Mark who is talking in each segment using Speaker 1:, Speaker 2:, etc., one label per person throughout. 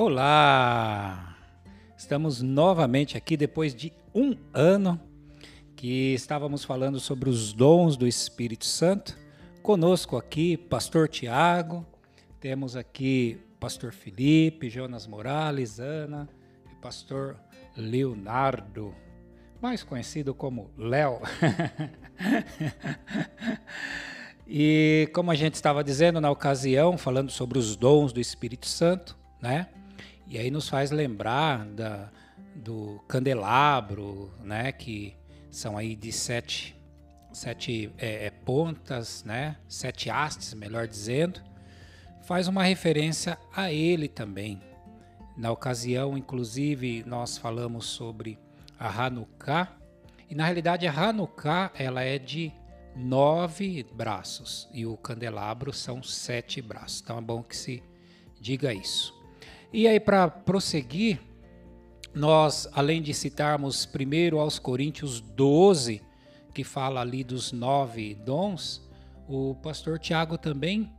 Speaker 1: Olá! Estamos novamente aqui depois de um ano que estávamos falando sobre os dons do Espírito Santo. Conosco aqui, Pastor Tiago, temos aqui Pastor Felipe, Jonas Morales, Ana e Pastor Leonardo, mais conhecido como Léo. e como a gente estava dizendo na ocasião, falando sobre os dons do Espírito Santo, né? E aí nos faz lembrar da, do candelabro, né? Que são aí de sete, sete é, é, pontas, né? Sete hastes, melhor dizendo. Faz uma referência a ele também. Na ocasião, inclusive, nós falamos sobre a Hanukkah. E na realidade a Hanukkah ela é de nove braços e o candelabro são sete braços. Então é bom que se diga isso. E aí, para prosseguir, nós, além de citarmos primeiro aos Coríntios 12, que fala ali dos nove dons, o pastor Tiago também,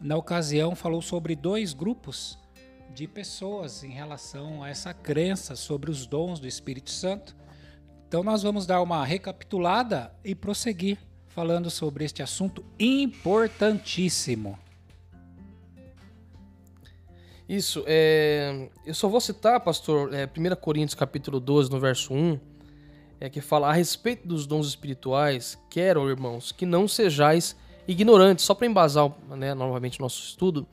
Speaker 1: na ocasião, falou sobre dois grupos de pessoas em relação a essa crença sobre os dons do Espírito Santo. Então, nós vamos dar uma recapitulada e prosseguir falando sobre este assunto importantíssimo.
Speaker 2: Isso, é, eu só vou citar, pastor, é, 1 Coríntios capítulo 12, no verso 1, é que fala a respeito dos dons espirituais, quero, irmãos, que não sejais ignorantes, só para embasar né, novamente o nosso estudo,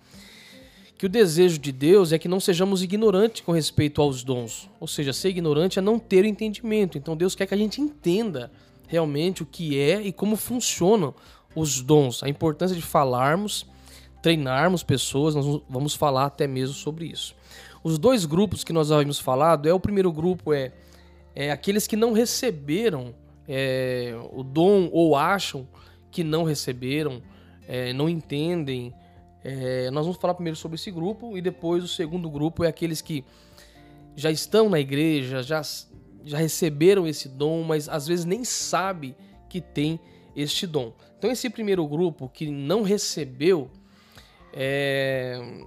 Speaker 2: que o desejo de Deus é que não sejamos ignorantes com respeito aos dons. Ou seja, ser ignorante é não ter entendimento. Então Deus quer que a gente entenda realmente o que é e como funcionam os dons, a importância de falarmos treinarmos pessoas, nós vamos falar até mesmo sobre isso. Os dois grupos que nós havíamos falado, é o primeiro grupo é, é aqueles que não receberam é, o dom ou acham que não receberam, é, não entendem. É, nós vamos falar primeiro sobre esse grupo e depois o segundo grupo é aqueles que já estão na igreja, já, já receberam esse dom, mas às vezes nem sabe que tem este dom. Então esse primeiro grupo que não recebeu é...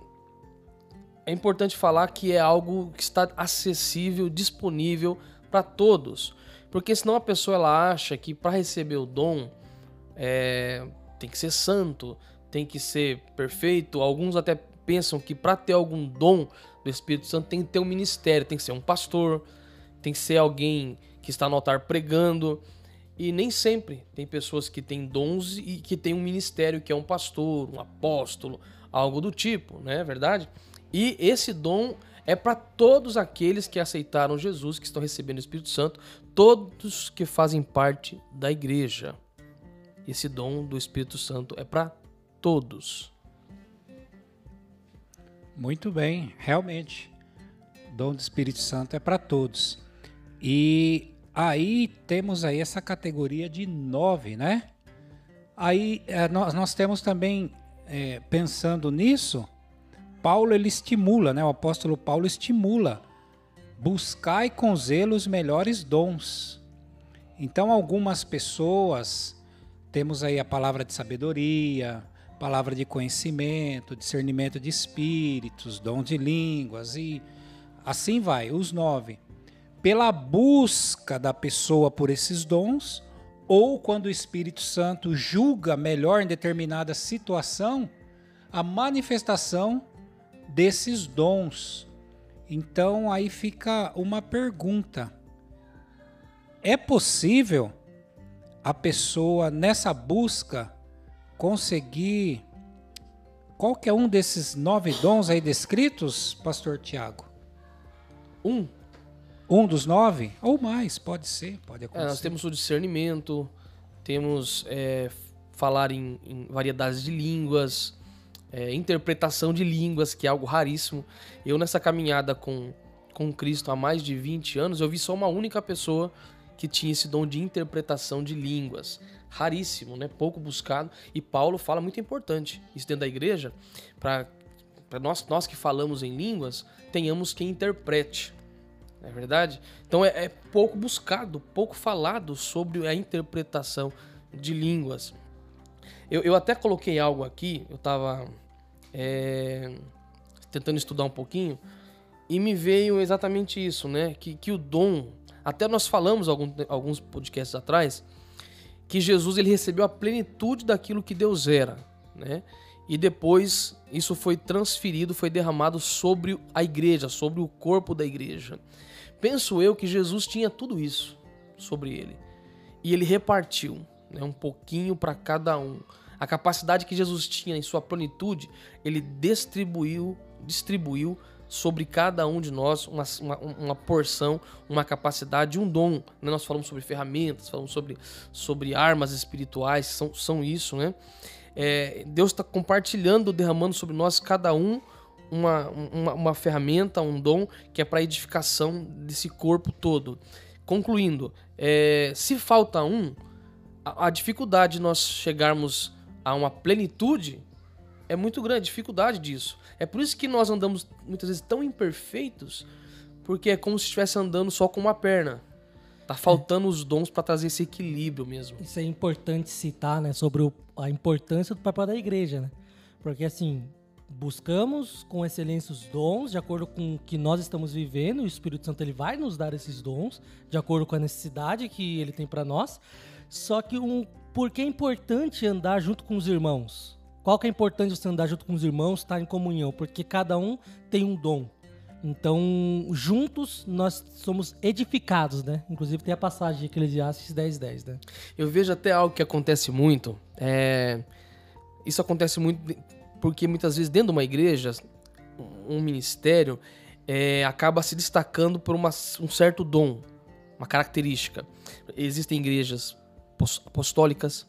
Speaker 2: é importante falar que é algo que está acessível, disponível para todos. Porque senão a pessoa ela acha que para receber o dom é... tem que ser santo, tem que ser perfeito. Alguns até pensam que para ter algum dom do Espírito Santo tem que ter um ministério, tem que ser um pastor, tem que ser alguém que está no altar pregando. E nem sempre tem pessoas que têm dons e que têm um ministério, que é um pastor, um apóstolo, algo do tipo, não é verdade? E esse dom é para todos aqueles que aceitaram Jesus, que estão recebendo o Espírito Santo, todos que fazem parte da igreja. Esse dom do Espírito Santo é para todos.
Speaker 1: Muito bem, realmente. O dom do Espírito Santo é para todos. E Aí temos aí essa categoria de nove, né? Aí é, nós, nós temos também, é, pensando nisso, Paulo ele estimula, né? O apóstolo Paulo estimula, buscai com zelo os melhores dons. Então algumas pessoas, temos aí a palavra de sabedoria, palavra de conhecimento, discernimento de espíritos, dom de línguas e assim vai, os nove pela busca da pessoa por esses dons, ou quando o Espírito Santo julga melhor em determinada situação, a manifestação desses dons. Então aí fica uma pergunta: é possível a pessoa nessa busca conseguir qualquer um desses nove dons aí descritos, Pastor Tiago?
Speaker 2: Um
Speaker 1: um dos nove? Ou mais, pode ser, pode acontecer.
Speaker 2: É, nós temos o discernimento, temos é, falar em, em, variedades de línguas, é, interpretação de línguas, que é algo raríssimo. Eu, nessa caminhada com, com Cristo há mais de 20 anos, eu vi só uma única pessoa que tinha esse dom de interpretação de línguas. Raríssimo, né? pouco buscado. E Paulo fala muito importante isso dentro da igreja, para nós, nós que falamos em línguas, tenhamos quem interprete. Não é verdade? Então é, é pouco buscado, pouco falado sobre a interpretação de línguas. Eu, eu até coloquei algo aqui, eu estava é, tentando estudar um pouquinho, E me veio exatamente isso, né? Que, que o dom. Até nós falamos algum, alguns podcasts atrás que Jesus ele recebeu a plenitude daquilo que Deus era, né? E depois isso foi transferido, foi derramado sobre a igreja, sobre o corpo da igreja. Penso eu que Jesus tinha tudo isso sobre ele. E ele repartiu né, um pouquinho para cada um. A capacidade que Jesus tinha em sua plenitude, ele distribuiu, distribuiu sobre cada um de nós uma, uma, uma porção, uma capacidade, um dom. Né? Nós falamos sobre ferramentas, falamos sobre, sobre armas espirituais, são, são isso, né? É, Deus está compartilhando, derramando sobre nós, cada um, uma, uma, uma ferramenta, um dom que é para edificação desse corpo todo. Concluindo, é, se falta um, a, a dificuldade de nós chegarmos a uma plenitude é muito grande, a dificuldade disso. É por isso que nós andamos muitas vezes tão imperfeitos, porque é como se estivesse andando só com uma perna. Tá faltando é. os dons para trazer esse equilíbrio mesmo.
Speaker 3: Isso é importante citar, né, sobre o, a importância do papel da igreja, né? Porque assim, buscamos com excelência os dons de acordo com o que nós estamos vivendo, o Espírito Santo ele vai nos dar esses dons de acordo com a necessidade que ele tem para nós. Só que um, por que é importante andar junto com os irmãos? Qual que é importante você andar junto com os irmãos, estar em comunhão? Porque cada um tem um dom. Então, juntos nós somos edificados, né? Inclusive tem a passagem de Eclesiastes 10, 10, né?
Speaker 2: Eu vejo até algo que acontece muito. É... Isso acontece muito porque muitas vezes dentro de uma igreja, um ministério é, acaba se destacando por uma, um certo dom, uma característica. Existem igrejas apostólicas,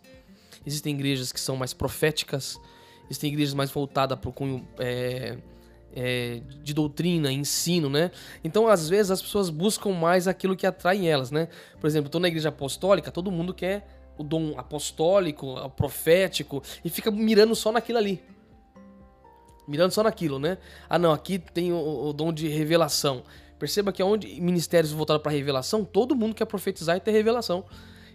Speaker 2: existem igrejas que são mais proféticas, existem igrejas mais voltadas para o cunho é, é, de doutrina, ensino, né? Então, às vezes, as pessoas buscam mais aquilo que atrai elas, né? Por exemplo, estou na igreja apostólica, todo mundo quer o dom apostólico, profético, e fica mirando só naquilo ali mirando só naquilo, né? Ah, não, aqui tem o, o dom de revelação. Perceba que onde ministérios voltados para revelação, todo mundo quer profetizar e ter revelação.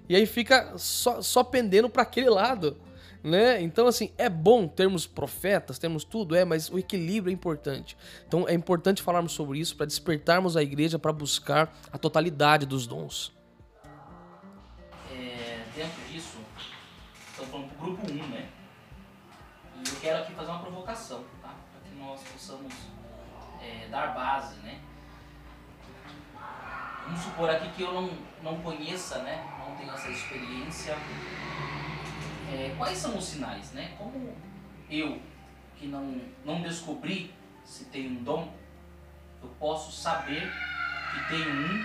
Speaker 2: E aí fica só, só pendendo para aquele lado, né? Então, assim, é bom termos profetas, temos tudo, é, mas o equilíbrio é importante. Então, é importante falarmos sobre isso para despertarmos a igreja para buscar a totalidade dos dons.
Speaker 4: É, dentro disso, estamos falando o grupo 1, né? E eu quero aqui fazer uma provocação nós possamos é, dar base, né? Vamos supor aqui que eu não, não conheça, né? Não tenho essa experiência. É, quais são os sinais, né? Como eu, que não, não descobri se tenho um dom, eu posso saber que tenho um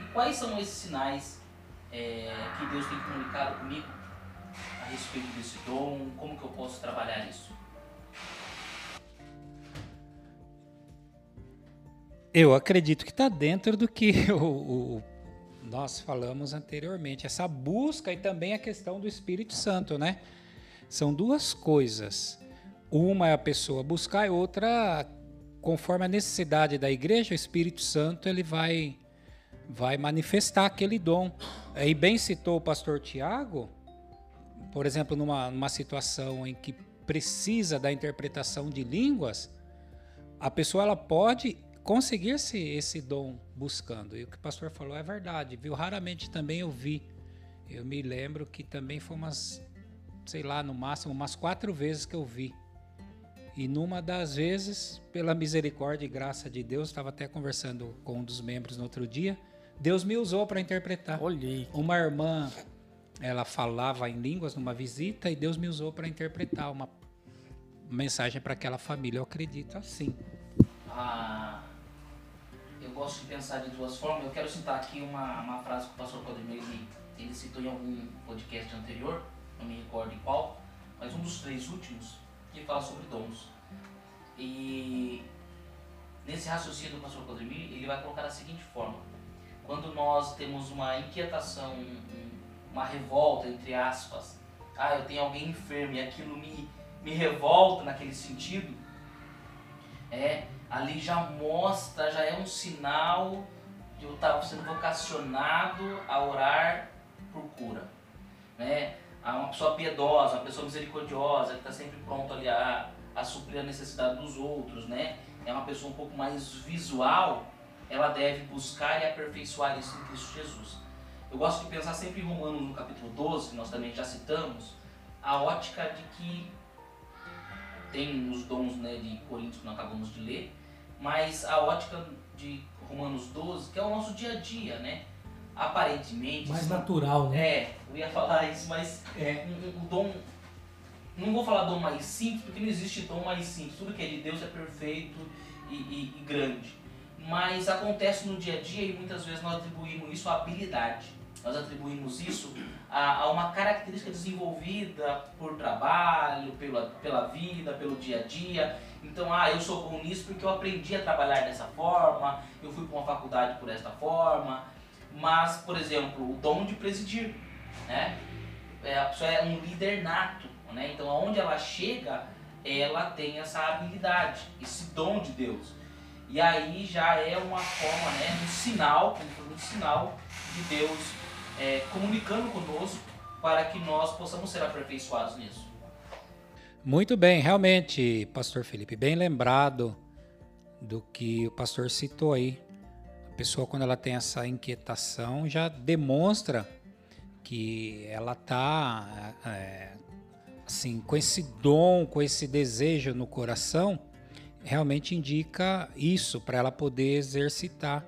Speaker 4: e quais são esses sinais é, que Deus tem comunicado comigo a respeito desse dom, como que eu posso trabalhar isso?
Speaker 1: Eu acredito que está dentro do que o, o, nós falamos anteriormente, essa busca e também a questão do Espírito Santo, né? São duas coisas. Uma é a pessoa buscar e outra, conforme a necessidade da igreja, o Espírito Santo ele vai vai manifestar aquele dom. E bem citou o pastor Tiago, por exemplo, numa, numa situação em que precisa da interpretação de línguas, a pessoa ela pode conseguir esse, esse dom buscando. E o que o pastor falou é verdade, viu? Raramente também eu vi. Eu me lembro que também foi umas, sei lá, no máximo umas quatro vezes que eu vi. E numa das vezes, pela misericórdia e graça de Deus, estava até conversando com um dos membros no outro dia, Deus me usou para interpretar.
Speaker 2: Olhei.
Speaker 1: Uma irmã, ela falava em línguas numa visita e Deus me usou para interpretar uma mensagem para aquela família. Eu acredito assim.
Speaker 4: Ah, gosto de pensar de duas formas. Eu quero citar aqui uma, uma frase que o pastor Codemir ele, citou em algum podcast anterior, não me recordo em qual, mas um dos três últimos, que fala sobre dons. E nesse raciocínio do pastor Codemir, ele vai colocar da seguinte forma: quando nós temos uma inquietação, uma revolta, entre aspas, ah, eu tenho alguém enfermo e aquilo me, me revolta naquele sentido, é ali já mostra, já é um sinal de eu estar sendo vocacionado a orar por cura. Né? Uma pessoa piedosa, uma pessoa misericordiosa, que está sempre pronto ali a,
Speaker 5: a suprir a necessidade dos outros, né? É uma pessoa um pouco mais visual, ela deve buscar e aperfeiçoar isso em Cristo Jesus. Eu gosto de pensar sempre em Romanos no capítulo 12, que nós também já citamos, a ótica de que tem os dons né, de Coríntios que nós acabamos de ler, mas a ótica de Romanos 12, que é o nosso dia a dia, né? Aparentemente.
Speaker 3: Mais natural, né?
Speaker 5: É, eu ia falar isso, mas é, o dom. Não vou falar dom mais simples, porque não existe dom mais simples. Tudo que é de Deus é perfeito e, e, e grande. Mas acontece no dia a dia e muitas vezes nós atribuímos isso à habilidade. Nós atribuímos isso a, a, uma característica desenvolvida por trabalho, pela, pela vida, pelo dia a dia. Então, ah, eu sou bom nisso porque eu aprendi a trabalhar dessa forma, eu fui para uma faculdade por esta forma. Mas, por exemplo, o dom de presidir, né? É, a pessoa é um líder nato, né? Então, aonde ela chega, ela tem essa habilidade, esse dom de Deus. E aí já é uma forma, né, um sinal, um sinal de Deus é, comunicando conosco para que nós possamos ser aperfeiçoados nisso.
Speaker 1: Muito bem, realmente, Pastor Felipe, bem lembrado do que o pastor citou aí. A pessoa, quando ela tem essa inquietação, já demonstra que ela está é, assim, com esse dom, com esse desejo no coração, realmente indica isso para ela poder exercitar.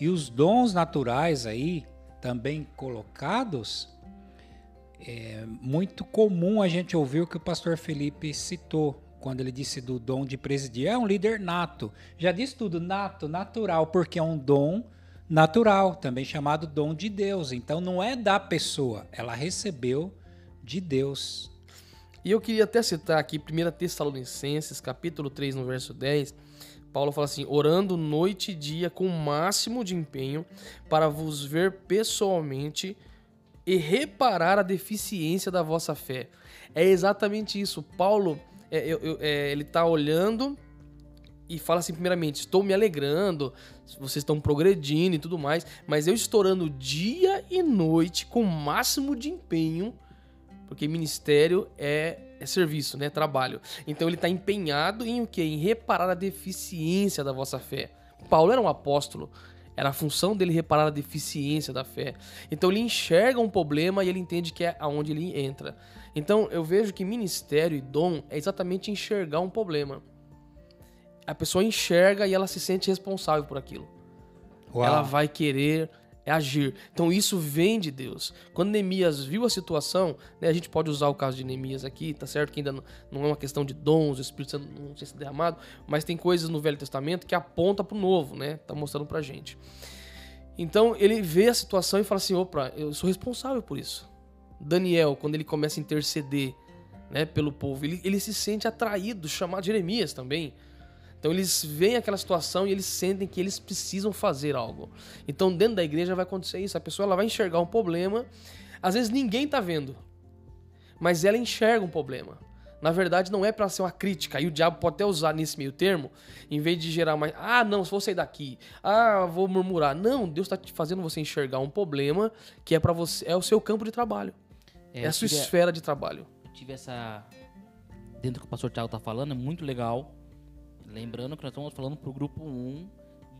Speaker 1: E os dons naturais aí, também colocados, é muito comum a gente ouvir o que o pastor Felipe citou quando ele disse do dom de presidir. É um líder nato. Já disse tudo, nato, natural, porque é um dom natural, também chamado dom de Deus. Então não é da pessoa, ela recebeu de Deus.
Speaker 2: E eu queria até citar aqui 1 Tessalonicenses, capítulo 3, no verso 10, Paulo fala assim: orando noite e dia com o máximo de empenho para vos ver pessoalmente e reparar a deficiência da vossa fé. É exatamente isso. Paulo, é, eu, é, ele está olhando e fala assim, primeiramente, estou me alegrando, vocês estão progredindo e tudo mais, mas eu estou orando dia e noite com o máximo de empenho, porque ministério é é serviço, né? Trabalho. Então ele está empenhado em o quê? Em reparar a deficiência da vossa fé. Paulo era um apóstolo. Era a função dele reparar a deficiência da fé. Então ele enxerga um problema e ele entende que é aonde ele entra. Então eu vejo que ministério e dom é exatamente enxergar um problema. A pessoa enxerga e ela se sente responsável por aquilo. Uau. Ela vai querer é agir. Então isso vem de Deus. Quando Neemias viu a situação, né, a gente pode usar o caso de Neemias aqui, tá certo? Que ainda não, é uma questão de dons, o Espírito Santo não sei se derramado, mas tem coisas no Velho Testamento que aponta para o Novo, né? Tá mostrando pra gente. Então ele vê a situação e fala assim: opa, eu sou responsável por isso. Daniel, quando ele começa a interceder né, pelo povo, ele, ele se sente atraído, chamado Jeremias também. Então eles veem aquela situação e eles sentem que eles precisam fazer algo. Então dentro da igreja vai acontecer isso. A pessoa ela vai enxergar um problema. Às vezes ninguém está vendo, mas ela enxerga um problema. Na verdade, não é para ser uma crítica. E o diabo pode até usar nesse meio termo, em vez de gerar mais. Ah, não, vou sair daqui. Ah, vou murmurar. Não, Deus está fazendo você enxergar um problema que é para você, é o seu campo de trabalho. É, é a sua tive, esfera de trabalho.
Speaker 4: Eu tive essa. Dentro do que o pastor Tiago está falando, é muito legal Lembrando que nós estamos falando para o grupo 1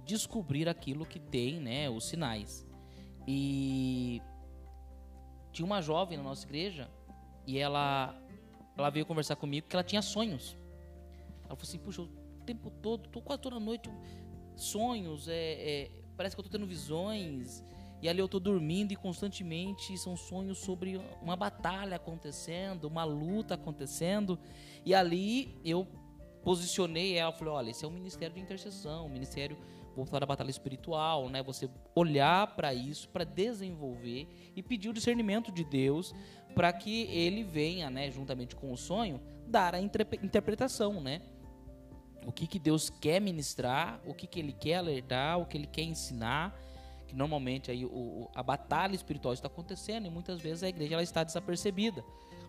Speaker 4: descobrir aquilo que tem, né, os sinais. E tinha uma jovem na nossa igreja e ela ela veio conversar comigo que ela tinha sonhos. Ela falou assim: "Puxa, o tempo todo, tô quase toda noite sonhos, é, é parece que eu tô tendo visões e ali eu tô dormindo e constantemente são sonhos sobre uma batalha acontecendo, uma luta acontecendo. E ali eu posicionei ela, falei, olha, esse é um ministério de intercessão, um ministério voltado à batalha espiritual, né? Você olhar para isso, para desenvolver e pedir o discernimento de Deus para que ele venha, né, juntamente com o sonho, dar a interpretação, né? O que, que Deus quer ministrar, o que, que ele quer alertar, o que ele quer ensinar, que normalmente aí o, a batalha espiritual está acontecendo e muitas vezes a igreja ela está desapercebida,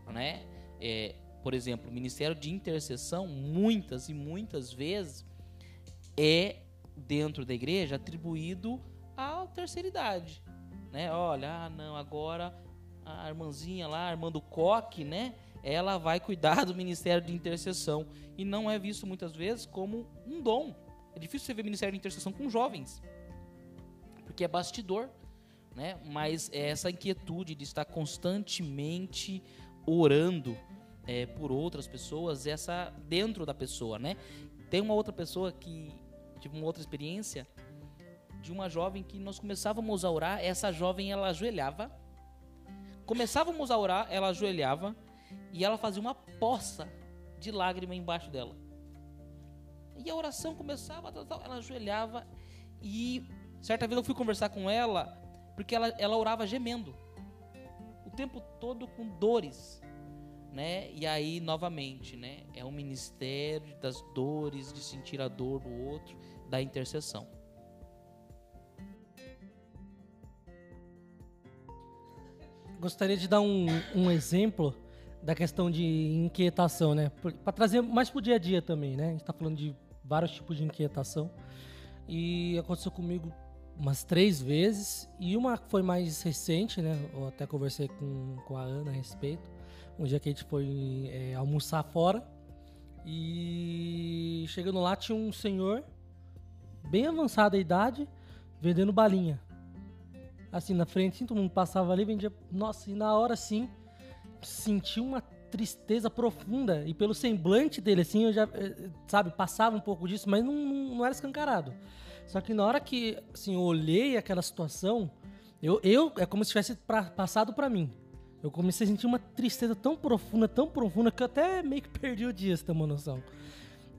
Speaker 4: né? É, por exemplo, o ministério de intercessão, muitas e muitas vezes, é dentro da igreja atribuído à terceira idade. Né? Olha, ah, não, agora a irmãzinha lá, a irmã do coque, né? ela vai cuidar do ministério de intercessão e não é visto muitas vezes como um dom. É difícil você ver ministério de intercessão com jovens, porque é bastidor, né? Mas é essa inquietude de estar constantemente orando é, por outras pessoas, essa dentro da pessoa, né? Tem uma outra pessoa que tive uma outra experiência de uma jovem que nós começávamos a orar, essa jovem ela ajoelhava, começávamos a orar, ela ajoelhava e ela fazia uma poça de lágrima embaixo dela. E a oração começava, ela ajoelhava e certa vez eu fui conversar com ela porque ela, ela orava gemendo o tempo todo com dores, né? E aí novamente, né? É um ministério das dores, de sentir a dor do outro, da intercessão.
Speaker 3: Gostaria de dar um, um exemplo da questão de inquietação, né? Para trazer mais para o dia a dia também, né? A gente está falando de vários tipos de inquietação. E aconteceu comigo umas três vezes. E uma foi mais recente, né? Eu até conversei com, com a Ana a respeito. Um dia que a gente foi é, almoçar fora. E chegando lá tinha um senhor, bem avançado a idade, vendendo balinha. Assim, na frente, assim, todo mundo passava ali, vendia. Nossa, e na hora sim, senti uma tristeza profunda. E pelo semblante dele, assim, eu já, eh, sabe, passava um pouco disso, mas não, não era escancarado. Só que na hora que, assim, eu olhei aquela situação, eu, eu é como se tivesse pra, passado para mim. Eu comecei a sentir uma tristeza tão profunda, tão profunda, que eu até meio que perdi o dia, se tem uma noção.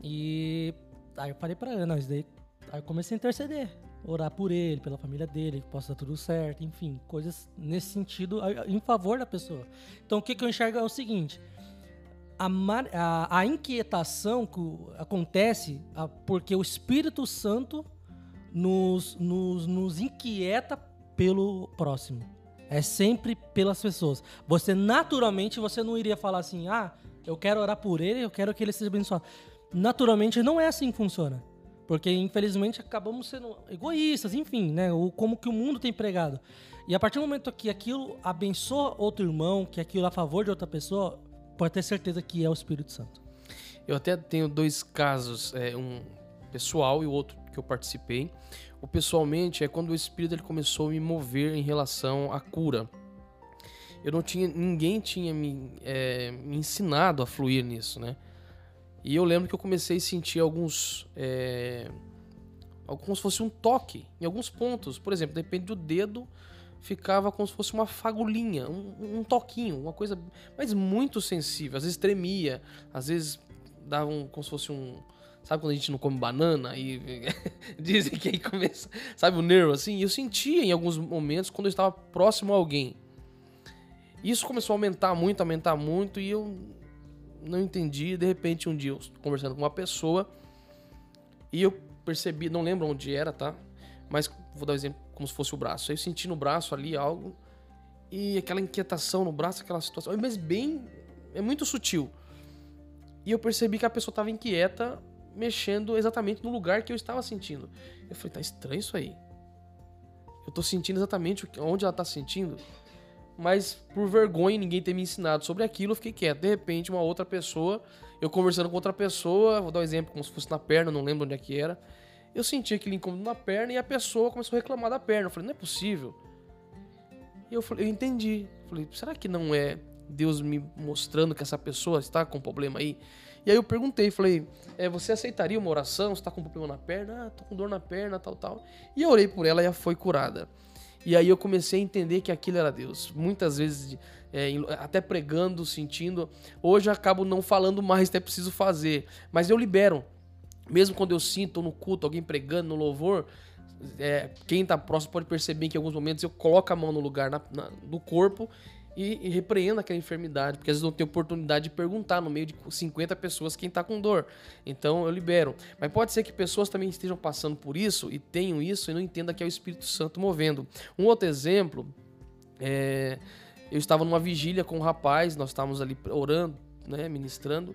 Speaker 3: E aí eu falei pra Ana, isso daí. Aí eu comecei a interceder orar por ele, pela família dele, que possa dar tudo certo, enfim, coisas nesse sentido em favor da pessoa. Então o que, que eu enxergo é o seguinte: a, a, a inquietação que acontece a, porque o Espírito Santo nos, nos, nos inquieta pelo próximo. É sempre pelas pessoas. Você naturalmente você não iria falar assim, ah, eu quero orar por ele, eu quero que ele seja abençoado. Naturalmente não é assim que funciona. Porque, infelizmente, acabamos sendo egoístas, enfim, né? O, como que o mundo tem pregado. E a partir do momento que aquilo abençoa outro irmão, que aquilo é a favor de outra pessoa, pode ter certeza que é o Espírito Santo.
Speaker 2: Eu até tenho dois casos, é, um pessoal e o outro que eu participei. O pessoalmente é quando o Espírito ele começou a me mover em relação à cura. Eu não tinha, ninguém tinha me, é, me ensinado a fluir nisso, né? E eu lembro que eu comecei a sentir alguns. É, como se fosse um toque em alguns pontos. Por exemplo, depende do dedo, ficava como se fosse uma fagulhinha, um, um toquinho, uma coisa. Mas muito sensível. Às vezes tremia, às vezes dava um, como se fosse um. Sabe quando a gente não come banana e dizem que aí começa, sabe, o nervo assim? Eu sentia em alguns momentos quando eu estava próximo a alguém. Isso começou a aumentar muito, aumentar muito e eu não entendi. De repente, um dia eu conversando com uma pessoa e eu percebi, não lembro onde era, tá? Mas vou dar um exemplo como se fosse o braço. Aí eu senti no braço ali algo e aquela inquietação no braço, aquela situação, mas bem, é muito sutil. E eu percebi que a pessoa estava inquieta, mexendo exatamente no lugar que eu estava sentindo. Eu falei, tá estranho isso aí. Eu tô sentindo exatamente onde ela tá sentindo mas por vergonha ninguém ter me ensinado sobre aquilo, eu fiquei quieto. De repente, uma outra pessoa, eu conversando com outra pessoa, vou dar um exemplo como se fosse na perna, não lembro onde é que era. Eu senti aquele incômodo na perna e a pessoa começou a reclamar da perna. Eu falei, não é possível. E eu falei, eu entendi. Eu falei, será que não é Deus me mostrando que essa pessoa está com problema aí? E aí eu perguntei, falei, é, você aceitaria uma oração? Você está com problema na perna? Ah, tô com dor na perna, tal, tal. E eu orei por ela e ela foi curada. E aí eu comecei a entender que aquilo era Deus. Muitas vezes, é, até pregando, sentindo. Hoje eu acabo não falando mais, até preciso fazer. Mas eu libero. Mesmo quando eu sinto no culto alguém pregando no louvor, é, quem está próximo pode perceber que em alguns momentos eu coloco a mão no lugar na, na, do corpo e, e repreendo aquela enfermidade, porque às vezes não tenho oportunidade de perguntar no meio de 50 pessoas quem está com dor. Então eu libero. Mas pode ser que pessoas também estejam passando por isso e tenham isso e não entendam que é o Espírito Santo movendo. Um outro exemplo é. Eu estava numa vigília com um rapaz, nós estávamos ali orando, né, ministrando,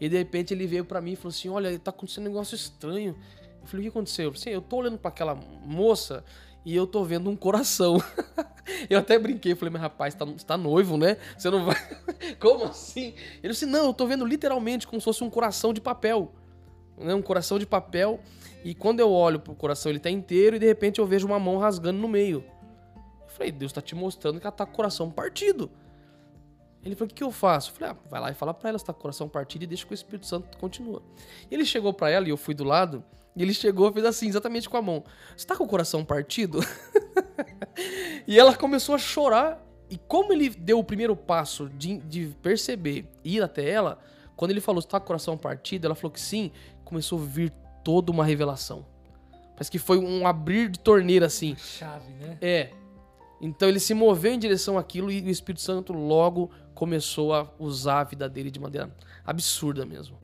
Speaker 2: e de repente ele veio para mim e falou assim: Olha, está acontecendo um negócio estranho. Eu falei: O que aconteceu? Eu assim, eu tô olhando para aquela moça e eu tô vendo um coração. eu até brinquei, falei, mas rapaz, tá, você tá noivo, né? Você não vai. Como assim? Ele disse, não, eu tô vendo literalmente como se fosse um coração de papel. Né? Um coração de papel. E quando eu olho pro coração, ele tá inteiro, e de repente eu vejo uma mão rasgando no meio. Eu falei, Deus tá te mostrando que ela tá com o coração partido. Ele falou: o que, eu faço? Eu falei: ah, vai lá e fala pra ela, você tá com o coração partido e deixa que o Espírito Santo continua. Ele chegou para ela e eu fui do lado, e ele chegou e fez assim, exatamente com a mão: Você tá com o coração partido? e ela começou a chorar. E como ele deu o primeiro passo de, de perceber, ir até ela, quando ele falou: Você tá com o coração partido? Ela falou que sim, começou a vir toda uma revelação. Parece que foi um abrir de torneira assim.
Speaker 3: Chave, né?
Speaker 2: É. Então ele se moveu em direção àquilo e o Espírito Santo logo começou a usar a vida dele de maneira absurda mesmo.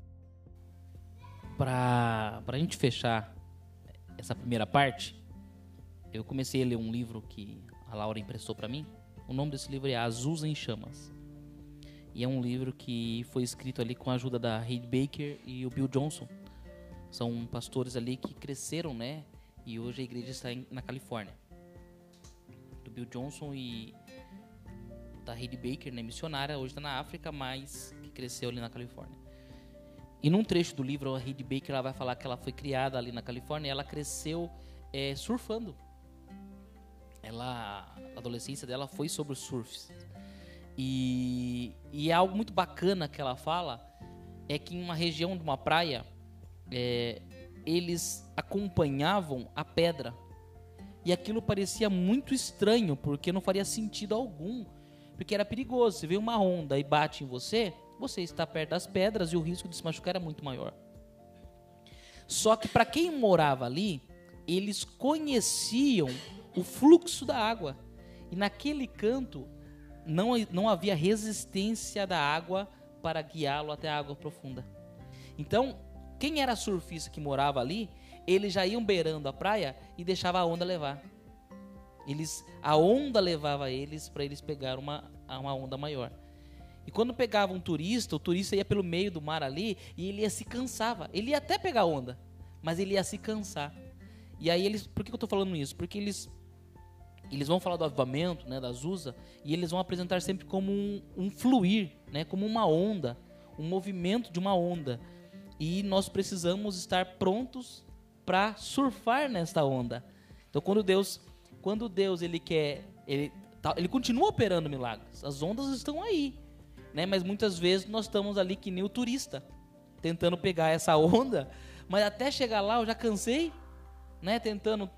Speaker 4: Pra, pra gente fechar essa primeira parte, eu comecei a ler um livro que a Laura emprestou para mim. O nome desse livro é Azusa em Chamas. E é um livro que foi escrito ali com a ajuda da Reid Baker e o Bill Johnson. São pastores ali que cresceram, né? E hoje a igreja está na Califórnia. Do Bill Johnson e da Heidi Baker, né? Missionária, hoje está na África, mas que cresceu ali na Califórnia. E num trecho do livro, a Heidi Baker ela vai falar que ela foi criada ali na Califórnia e ela cresceu é, surfando. Ela, a adolescência dela foi sobre os surfs. E, e é algo muito bacana que ela fala é que em uma região de uma praia é, eles acompanhavam a pedra e aquilo parecia muito estranho porque não faria sentido algum porque era perigoso. Se vê uma onda e bate em você, você está perto das pedras e o risco de se machucar era muito maior. Só que para quem morava ali, eles conheciam o fluxo da água. E naquele canto não, não havia resistência da água para guiá-lo até a água profunda. Então, quem era surfista que morava ali, eles já iam beirando a praia e deixava a onda levar. Eles, a onda levava eles para eles pegar uma, uma onda maior. E quando pegava um turista, o turista ia pelo meio do mar ali e ele ia se cansava. Ele ia até pegar onda, mas ele ia se cansar. E aí eles, por que eu estou falando isso? Porque eles eles vão falar do avivamento, né, da Zusa, e eles vão apresentar sempre como um, um fluir, né, como uma onda, um movimento de uma onda. E nós precisamos estar prontos para surfar nesta onda. Então, quando Deus, quando Deus ele quer, ele Tá, ele continua operando milagres. As ondas estão aí. Né? Mas muitas vezes nós estamos ali que nem o turista, tentando pegar essa onda, mas até chegar lá eu já cansei, né? tentando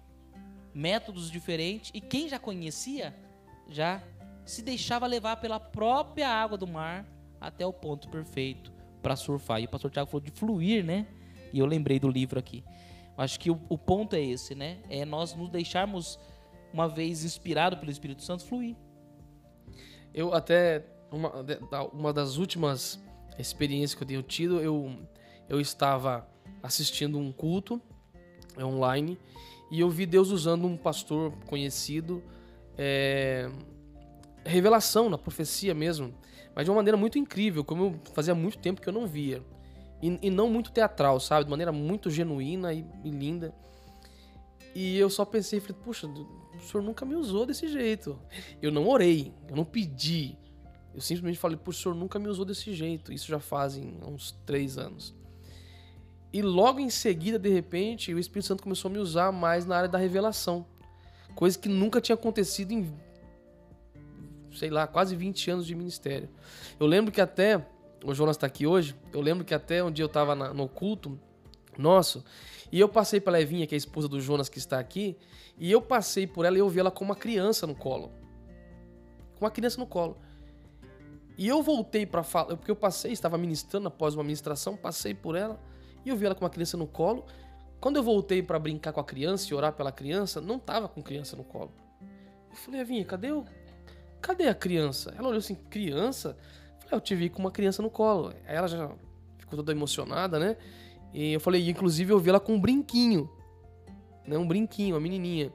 Speaker 4: métodos diferentes. E quem já conhecia, já se deixava levar pela própria água do mar até o ponto perfeito para surfar. E o pastor Tiago falou de fluir, né? E eu lembrei do livro aqui. Acho que o, o ponto é esse, né? É nós nos deixarmos uma vez inspirado pelo Espírito Santo, fluir.
Speaker 2: Eu até, uma, uma das últimas experiências que eu tenho tido, eu, eu estava assistindo um culto é, online e eu vi Deus usando um pastor conhecido, é, revelação na profecia mesmo, mas de uma maneira muito incrível, como eu fazia muito tempo que eu não via. E, e não muito teatral, sabe? De maneira muito genuína e, e linda. E eu só pensei, falei, puxa, o senhor nunca me usou desse jeito. Eu não orei, eu não pedi. Eu simplesmente falei, puxa, o senhor nunca me usou desse jeito. Isso já fazem uns três anos. E logo em seguida, de repente, o Espírito Santo começou a me usar mais na área da revelação. Coisa que nunca tinha acontecido em, sei lá, quase 20 anos de ministério. Eu lembro que até, o Jonas está aqui hoje, eu lembro que até um dia eu estava no culto nosso, e eu passei pela Evinha, que é a esposa do Jonas que está aqui, e eu passei por ela e eu vi ela com uma criança no colo. Com uma criança no colo. E eu voltei para falar, porque eu passei, estava ministrando após uma ministração, passei por ela e eu vi ela com uma criança no colo. Quando eu voltei para brincar com a criança e orar pela criança, não tava com criança no colo. Eu falei, Evinha, cadê o cadê a criança? Ela olhou assim, criança? Eu falei, eu te vi com uma criança no colo. Aí ela já ficou toda emocionada, né? E eu falei, inclusive eu vi ela com um brinquinho. Né? Um brinquinho, uma menininha.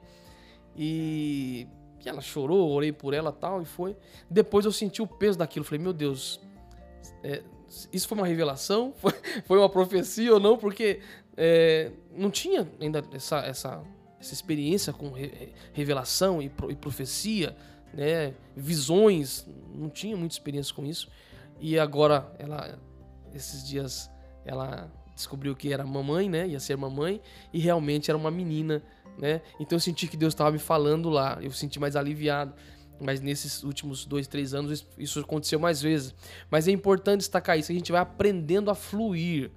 Speaker 2: E, e ela chorou, orei por ela tal, e foi. Depois eu senti o peso daquilo. Falei, meu Deus, é, isso foi uma revelação? Foi, foi uma profecia ou não? Porque é, não tinha ainda essa, essa, essa experiência com re- revelação e, pro- e profecia, né, visões, não tinha muita experiência com isso. E agora ela esses dias ela descobriu que era mamãe, né? Ia ser mamãe e realmente era uma menina, né? Então eu senti que Deus estava me falando lá, eu senti mais aliviado. Mas nesses últimos dois, três anos isso- aconteceu mais vezes. Mas é importante destacar isso, a gente vai aprendendo a fluir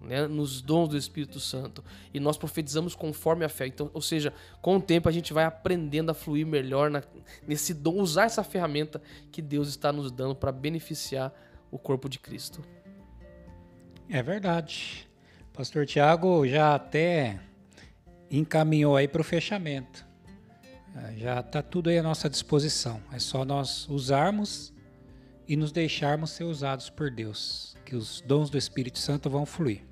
Speaker 2: né, nos dons do Espírito Santo. E nós profetizamos conforme a fé. Então, ou seja, com o tempo a gente vai aprendendo a fluir melhor na- nesse dom, usar essa ferramenta que Deus está nos dando para beneficiar o corpo de Cristo.
Speaker 1: É verdade. Pastor Tiago já até encaminhou aí para o fechamento. É, Já está tudo aí à nossa disposição. É só nós usarmos e nos deixarmos ser usados por Deus, que os dons do Espírito Santo vão fluir.